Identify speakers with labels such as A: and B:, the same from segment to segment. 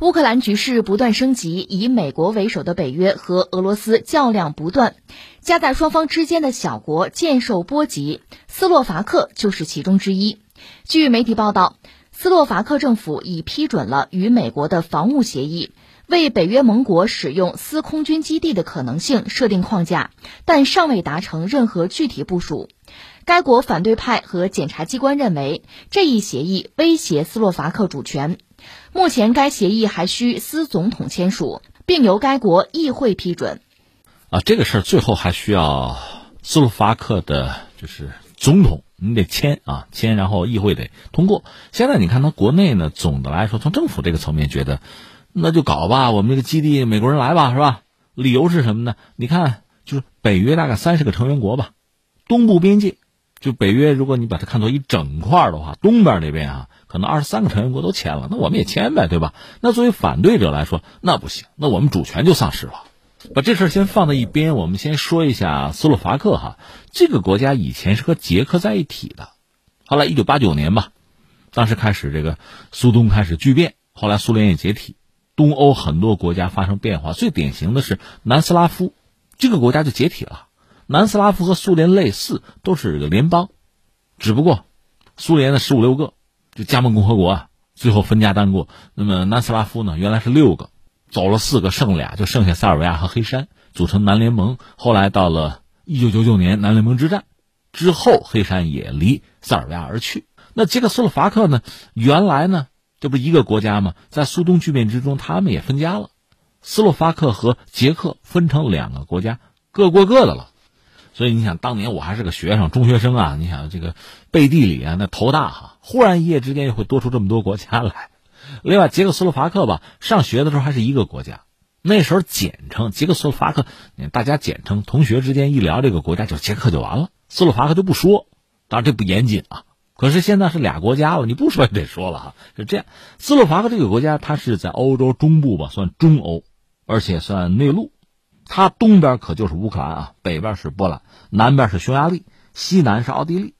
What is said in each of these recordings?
A: 乌克兰局势不断升级，以美国为首的北约和俄罗斯较量不断，夹在双方之间的小国渐受波及，斯洛伐克就是其中之一。据媒体报道，斯洛伐克政府已批准了与美国的防务协议，为北约盟国使用司空军基地的可能性设定框架，但尚未达成任何具体部署。该国反对派和检察机关认为，这一协议威胁斯洛伐克主权。目前，该协议还需斯总统签署，并由该国议会批准。
B: 啊，这个事儿最后还需要斯洛伐克的，就是总统，你得签啊，签，然后议会得通过。现在你看，他国内呢，总的来说，从政府这个层面觉得，那就搞吧，我们这个基地，美国人来吧，是吧？理由是什么呢？你看，就是北约大概三十个成员国吧，东部边界，就北约，如果你把它看作一整块儿的话，东边这边啊。可能二十三个成员国都签了，那我们也签呗，对吧？那作为反对者来说，那不行，那我们主权就丧失了。把这事先放在一边，我们先说一下斯洛伐克哈。这个国家以前是和捷克在一起的，后来一九八九年吧，当时开始这个苏东开始剧变，后来苏联也解体，东欧很多国家发生变化，最典型的是南斯拉夫，这个国家就解体了。南斯拉夫和苏联类似，都是个联邦，只不过苏联的十五六个。就加盟共和国啊，最后分家单过。那么南斯拉夫呢，原来是六个，走了四个，剩俩，就剩下塞尔维亚和黑山，组成南联盟。后来到了一九九九年南联盟之战之后，黑山也离塞尔维亚而去。那捷克斯洛伐克呢，原来呢，这不一个国家吗？在苏东剧变之中，他们也分家了，斯洛伐克和捷克分成两个国家，各过各的了。所以你想，当年我还是个学生，中学生啊，你想这个背地里啊，那头大哈，忽然一夜之间又会多出这么多国家来。另外，捷克斯洛伐克吧，上学的时候还是一个国家，那时候简称捷克斯洛伐克，大家简称，同学之间一聊这个国家就捷克就完了，斯洛伐克就不说。当然这不严谨啊，可是现在是俩国家了，你不说也得说了哈，是这样。斯洛伐克这个国家，它是在欧洲中部吧，算中欧，而且算内陆。它东边可就是乌克兰啊，北边是波兰，南边是匈牙利，西南是奥地利。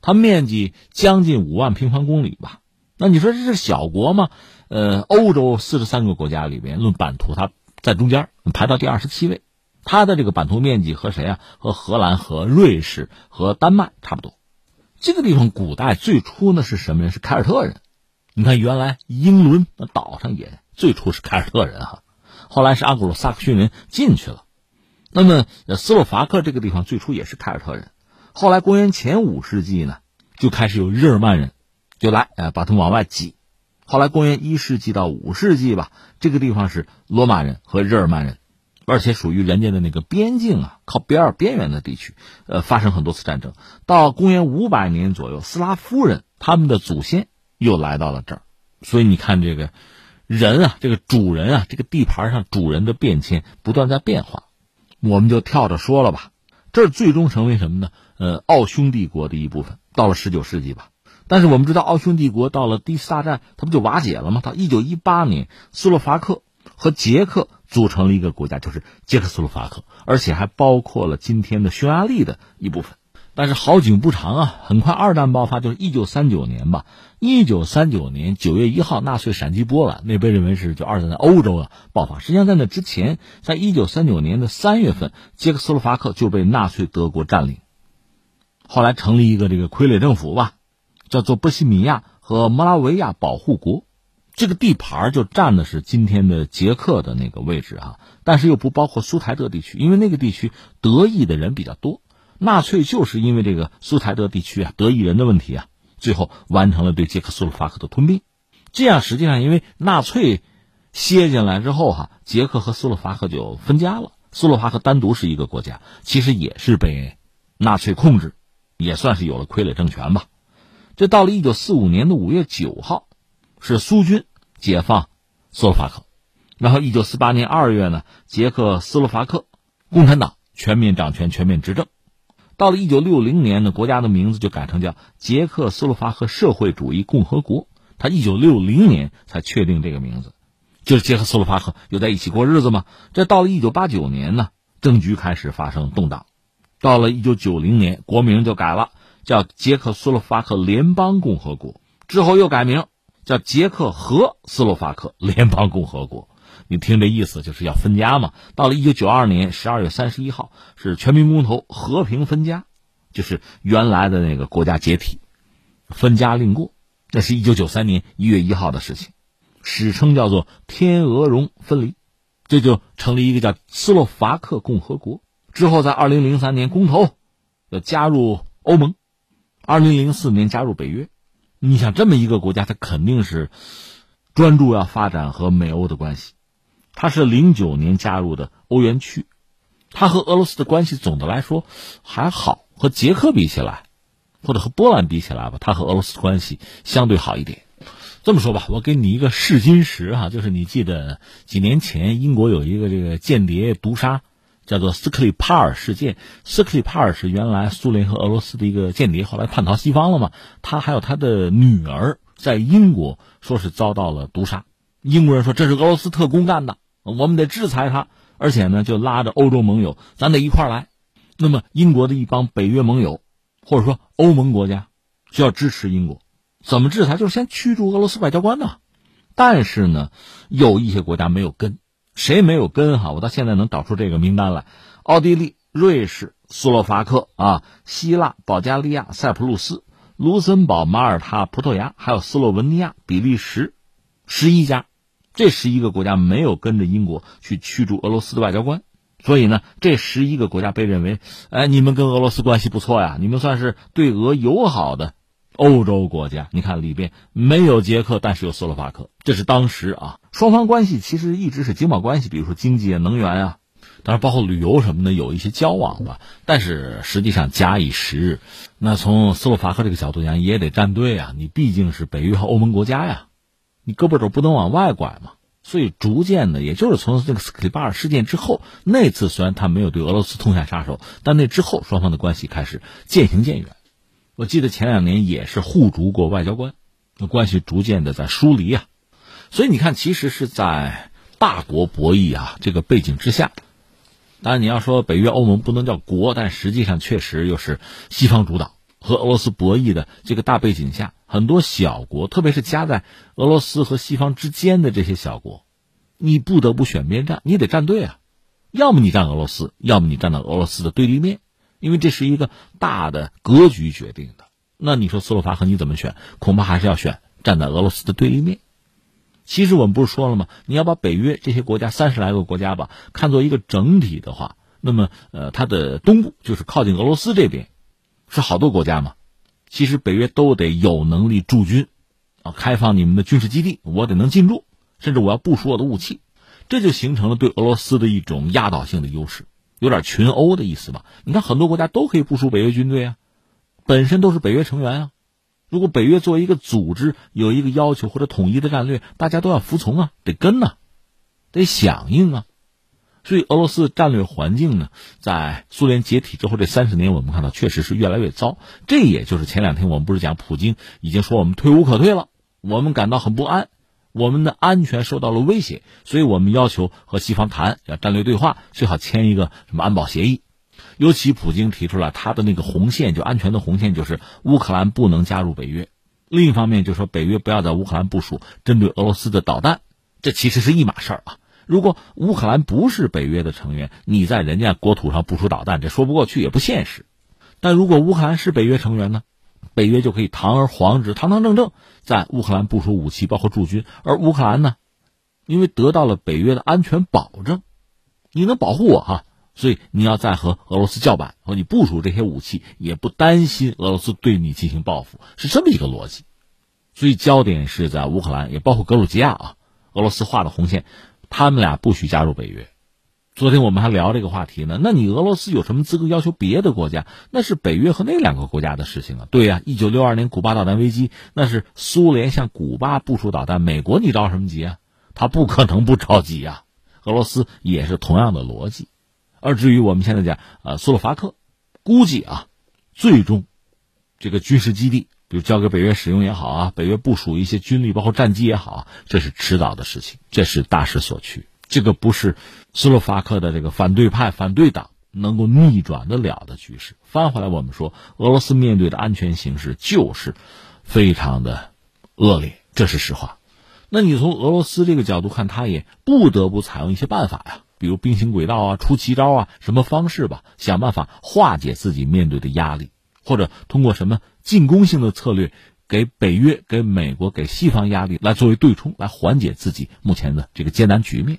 B: 它面积将近五万平方公里吧？那你说这是小国吗？呃，欧洲四十三个国家里边，论版图，它在中间，排到第二十七位。它的这个版图面积和谁啊？和荷兰、和瑞士、和丹麦差不多。这个地方古代最初呢是什么人？是凯尔特人。你看，原来英伦那岛上也最初是凯尔特人哈。后来是阿古鲁萨克逊人进去了，那么斯洛伐克这个地方最初也是凯尔特人，后来公元前五世纪呢，就开始有日耳曼人就来，呃，把他们往外挤。后来公元一世纪到五世纪吧，这个地方是罗马人和日耳曼人，而且属于人家的那个边境啊，靠边儿边缘的地区，呃，发生很多次战争。到公元五百年左右，斯拉夫人他们的祖先又来到了这儿，所以你看这个。人啊，这个主人啊，这个地盘上主人的变迁不断在变化，我们就跳着说了吧。这最终成为什么呢？呃，奥匈帝国的一部分。到了十九世纪吧，但是我们知道，奥匈帝国到了第四大战，它不就瓦解了吗？到一九一八年，斯洛伐克和捷克组成了一个国家，就是捷克斯洛伐克，而且还包括了今天的匈牙利的一部分。但是好景不长啊，很快二战爆发，就是一九三九年吧。一九三九年九月一号，纳粹闪击波兰，那被认为是就二战在欧洲啊爆发。实际上在那之前，在一九三九年的三月份，捷克斯洛伐克就被纳粹德国占领，后来成立一个这个傀儡政府吧，叫做波西米亚和摩拉维亚保护国，这个地盘就占的是今天的捷克的那个位置啊，但是又不包括苏台德地区，因为那个地区德裔的人比较多。纳粹就是因为这个苏台德地区啊，德裔人的问题啊，最后完成了对捷克斯洛伐克的吞并。这样实际上，因为纳粹歇进来之后哈，捷克和斯洛伐克就分家了。斯洛伐克单独是一个国家，其实也是被纳粹控制，也算是有了傀儡政权吧。这到了一九四五年的五月九号，是苏军解放斯洛伐克，然后一九四八年二月呢，捷克斯洛伐克共产党全面掌权，全面执政。到了一九六零年呢，国家的名字就改成叫捷克斯洛伐克社会主义共和国。他一九六零年才确定这个名字，就是捷克斯洛伐克又在一起过日子嘛。这到了一九八九年呢，政局开始发生动荡。到了一九九零年，国名就改了，叫捷克斯洛伐克联邦共和国。之后又改名，叫捷克和斯洛伐克联邦共和国。你听这意思就是要分家嘛。到了一九九二年十二月三十一号，是全民公投和平分家，就是原来的那个国家解体，分家令过。那是一九九三年一月一号的事情，史称叫做天鹅绒分离，这就成立一个叫斯洛伐克共和国。之后在二零零三年公投，要加入欧盟，二零零四年加入北约。你想这么一个国家，它肯定是专注要发展和美欧的关系。他是零九年加入的欧元区，他和俄罗斯的关系总的来说还好，和捷克比起来，或者和波兰比起来吧，他和俄罗斯关系相对好一点。这么说吧，我给你一个试金石哈，就是你记得几年前英国有一个这个间谍毒杀，叫做斯克里帕尔事件。斯克里帕尔是原来苏联和俄罗斯的一个间谍，后来叛逃西方了嘛。他还有他的女儿在英国，说是遭到了毒杀。英国人说这是俄罗斯特工干的。我们得制裁他，而且呢，就拉着欧洲盟友，咱得一块来。那么，英国的一帮北约盟友，或者说欧盟国家，就要支持英国。怎么制裁？就是先驱逐俄罗斯外交官呐。但是呢，有一些国家没有跟，谁没有跟？哈，我到现在能找出这个名单来：奥地利、瑞士、斯洛伐克啊、希腊、保加利亚、塞浦路斯、卢森堡、马耳他、葡萄牙，还有斯洛文尼亚、比利时，十一家。这十一个国家没有跟着英国去驱逐俄罗斯的外交官，所以呢，这十一个国家被认为，哎，你们跟俄罗斯关系不错呀，你们算是对俄友好的欧洲国家。你看里边没有捷克，但是有斯洛伐克，这是当时啊，双方关系其实一直是经贸关系，比如说经济啊、能源啊，当然包括旅游什么的有一些交往吧。但是实际上假以时日，那从斯洛伐克这个角度讲，也得站队啊，你毕竟是北约和欧盟国家呀。你胳膊肘不能往外拐嘛，所以逐渐的，也就是从这个斯克里巴尔事件之后，那次虽然他没有对俄罗斯痛下杀手，但那之后双方的关系开始渐行渐远。我记得前两年也是互逐过外交官，那关系逐渐的在疏离啊。所以你看，其实是在大国博弈啊这个背景之下，当然你要说北约欧盟不能叫国，但实际上确实又是西方主导和俄罗斯博弈的这个大背景下。很多小国，特别是夹在俄罗斯和西方之间的这些小国，你不得不选边站，你得站队啊。要么你站俄罗斯，要么你站到俄罗斯的对立面，因为这是一个大的格局决定的。那你说斯洛伐克你怎么选？恐怕还是要选站在俄罗斯的对立面。其实我们不是说了吗？你要把北约这些国家三十来个国家吧看作一个整体的话，那么呃，它的东部就是靠近俄罗斯这边，是好多国家嘛。其实北约都得有能力驻军，啊，开放你们的军事基地，我得能进驻，甚至我要部署我的武器，这就形成了对俄罗斯的一种压倒性的优势，有点群殴的意思吧？你看很多国家都可以部署北约军队啊，本身都是北约成员啊。如果北约作为一个组织有一个要求或者统一的战略，大家都要服从啊，得跟呐，得响应啊。所以，俄罗斯战略环境呢，在苏联解体之后这三十年，我们看到确实是越来越糟。这也就是前两天我们不是讲，普京已经说我们退无可退了，我们感到很不安，我们的安全受到了威胁，所以我们要求和西方谈要战略对话，最好签一个什么安保协议。尤其普京提出了他的那个红线，就安全的红线，就是乌克兰不能加入北约。另一方面，就说北约不要在乌克兰部署针对俄罗斯的导弹，这其实是一码事儿啊。如果乌克兰不是北约的成员，你在人家国土上部署导弹，这说不过去，也不现实。但如果乌克兰是北约成员呢，北约就可以堂而皇之、堂堂正正在乌克兰部署武器，包括驻军。而乌克兰呢，因为得到了北约的安全保证，你能保护我哈，所以你要再和俄罗斯叫板，和你部署这些武器，也不担心俄罗斯对你进行报复，是这么一个逻辑。所以焦点是在乌克兰，也包括格鲁吉亚啊，俄罗斯画的红线。他们俩不许加入北约。昨天我们还聊这个话题呢。那你俄罗斯有什么资格要求别的国家？那是北约和那两个国家的事情啊。对呀，一九六二年古巴导弹危机，那是苏联向古巴部署导弹，美国你着什么急啊？他不可能不着急呀。俄罗斯也是同样的逻辑。而至于我们现在讲，呃，斯洛伐克，估计啊，最终这个军事基地，比如交给北约使用也好啊，北约部署一些军力，包括战机也好，这是迟早的事情。这是大势所趋，这个不是斯洛伐克的这个反对派、反对党能够逆转得了的局势。翻回来，我们说，俄罗斯面对的安全形势就是非常的恶劣。这是实话。那你从俄罗斯这个角度看，他也不得不采用一些办法呀，比如兵行轨道啊、出奇招啊，什么方式吧，想办法化解自己面对的压力，或者通过什么进攻性的策略，给北约、给美国、给西方压力，来作为对冲，来缓解自己目前的这个艰难局面。